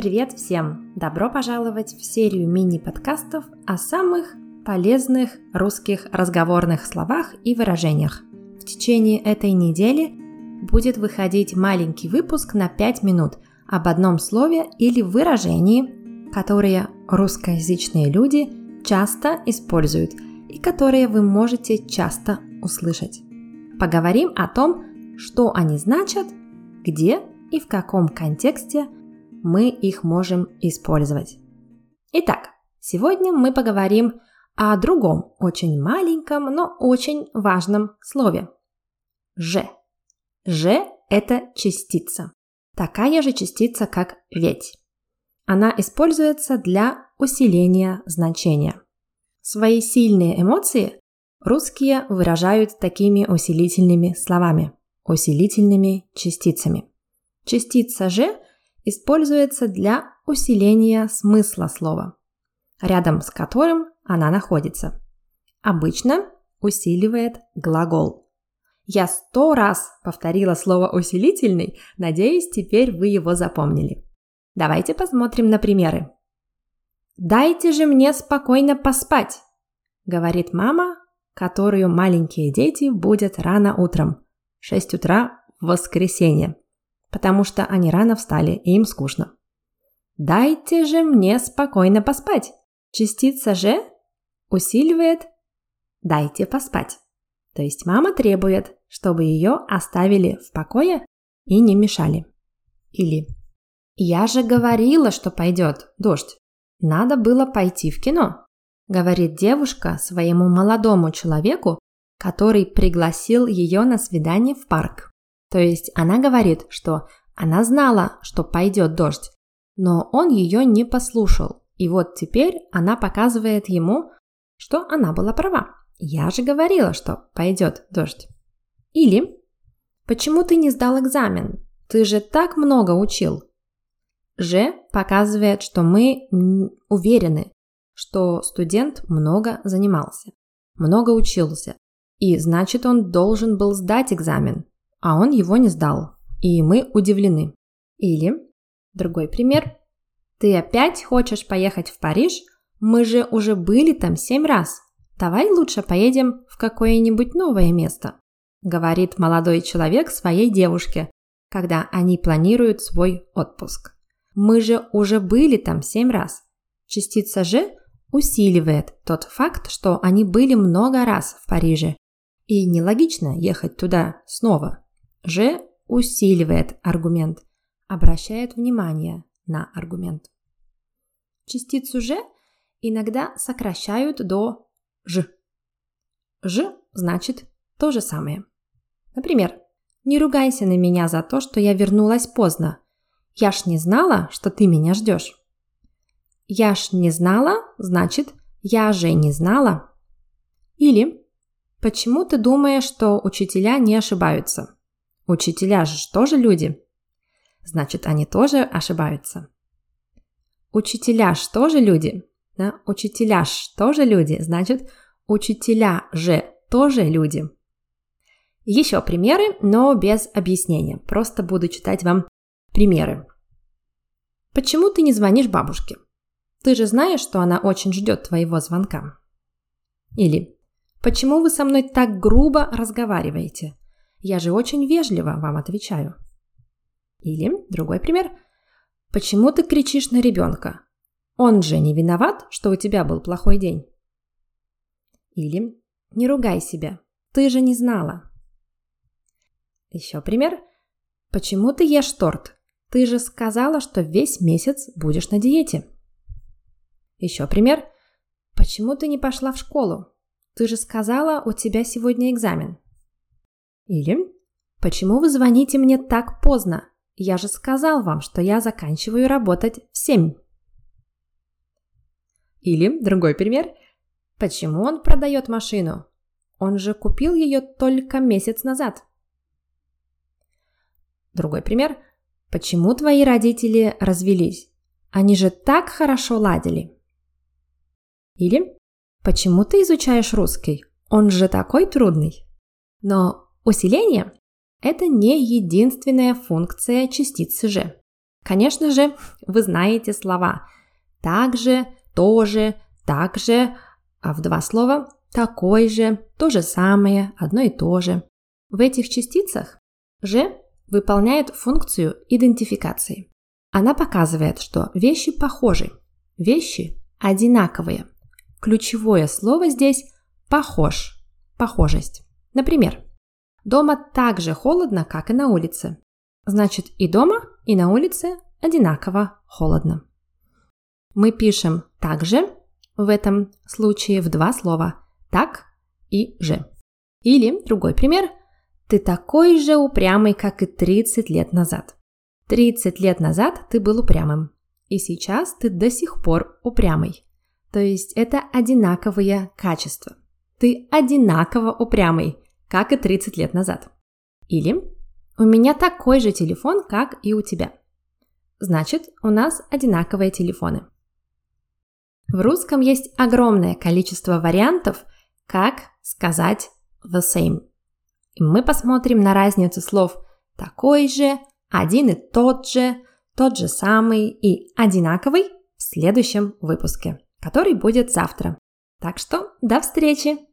Привет всем! Добро пожаловать в серию мини-подкастов о самых полезных русских разговорных словах и выражениях. В течение этой недели будет выходить маленький выпуск на 5 минут об одном слове или выражении, которые русскоязычные люди часто используют и которые вы можете часто услышать. Поговорим о том, что они значат, где и в каком контексте мы их можем использовать. Итак, сегодня мы поговорим о другом, очень маленьком, но очень важном слове. «Ж». «Ж» – это частица. Такая же частица, как «ведь». Она используется для усиления значения. Свои сильные эмоции русские выражают такими усилительными словами, усилительными частицами. Частица «же» используется для усиления смысла слова, рядом с которым она находится. Обычно усиливает глагол. Я сто раз повторила слово «усилительный», надеюсь, теперь вы его запомнили. Давайте посмотрим на примеры. «Дайте же мне спокойно поспать», – говорит мама, которую маленькие дети будут рано утром, 6 утра в воскресенье потому что они рано встали и им скучно. «Дайте же мне спокойно поспать!» Частица «же» усиливает «дайте поспать». То есть мама требует, чтобы ее оставили в покое и не мешали. Или «Я же говорила, что пойдет дождь. Надо было пойти в кино», говорит девушка своему молодому человеку, который пригласил ее на свидание в парк. То есть она говорит, что она знала, что пойдет дождь, но он ее не послушал. И вот теперь она показывает ему, что она была права. Я же говорила, что пойдет дождь. Или «Почему ты не сдал экзамен? Ты же так много учил». Ж показывает, что мы уверены, что студент много занимался, много учился, и значит он должен был сдать экзамен а он его не сдал, и мы удивлены. Или, другой пример, ты опять хочешь поехать в Париж? Мы же уже были там семь раз. Давай лучше поедем в какое-нибудь новое место, говорит молодой человек своей девушке, когда они планируют свой отпуск. Мы же уже были там семь раз. Частица «же» усиливает тот факт, что они были много раз в Париже. И нелогично ехать туда снова. Ж усиливает аргумент, обращает внимание на аргумент. Частицу «ж» иногда сокращают до «ж». «Ж» значит то же самое. Например, «Не ругайся на меня за то, что я вернулась поздно. Я ж не знала, что ты меня ждешь». «Я ж не знала» значит «я же не знала». Или «Почему ты думаешь, что учителя не ошибаются?» Учителя же тоже люди. Значит, они тоже ошибаются. Учителя ж тоже люди. Да? Учителя ж тоже люди. Значит, учителя же тоже люди. Еще примеры, но без объяснения. Просто буду читать вам примеры. Почему ты не звонишь бабушке? Ты же знаешь, что она очень ждет твоего звонка. Или Почему вы со мной так грубо разговариваете? Я же очень вежливо вам отвечаю. Или другой пример. Почему ты кричишь на ребенка? Он же не виноват, что у тебя был плохой день. Или не ругай себя. Ты же не знала. Еще пример. Почему ты ешь торт? Ты же сказала, что весь месяц будешь на диете. Еще пример. Почему ты не пошла в школу? Ты же сказала, у тебя сегодня экзамен. Или «Почему вы звоните мне так поздно? Я же сказал вам, что я заканчиваю работать в 7». Или другой пример. Почему он продает машину? Он же купил ее только месяц назад. Другой пример. Почему твои родители развелись? Они же так хорошо ладили. Или почему ты изучаешь русский? Он же такой трудный. Но Усиление – это не единственная функция частицы «ж». Конечно же, вы знаете слова «также», «тоже», «также», а в два слова «такой же», «то же самое», «одно и то же». В этих частицах «же» выполняет функцию идентификации. Она показывает, что вещи похожи, вещи одинаковые. Ключевое слово здесь «похож», «похожесть». Например, дома так же холодно, как и на улице. Значит, и дома, и на улице одинаково холодно. Мы пишем также в этом случае в два слова «так» и «же». Или другой пример «Ты такой же упрямый, как и 30 лет назад». 30 лет назад ты был упрямым, и сейчас ты до сих пор упрямый. То есть это одинаковые качества. Ты одинаково упрямый, как и 30 лет назад. Или у меня такой же телефон, как и у тебя. Значит, у нас одинаковые телефоны. В русском есть огромное количество вариантов, как сказать the same. И мы посмотрим на разницу слов такой же, один и тот же, тот же самый и одинаковый в следующем выпуске, который будет завтра. Так что до встречи!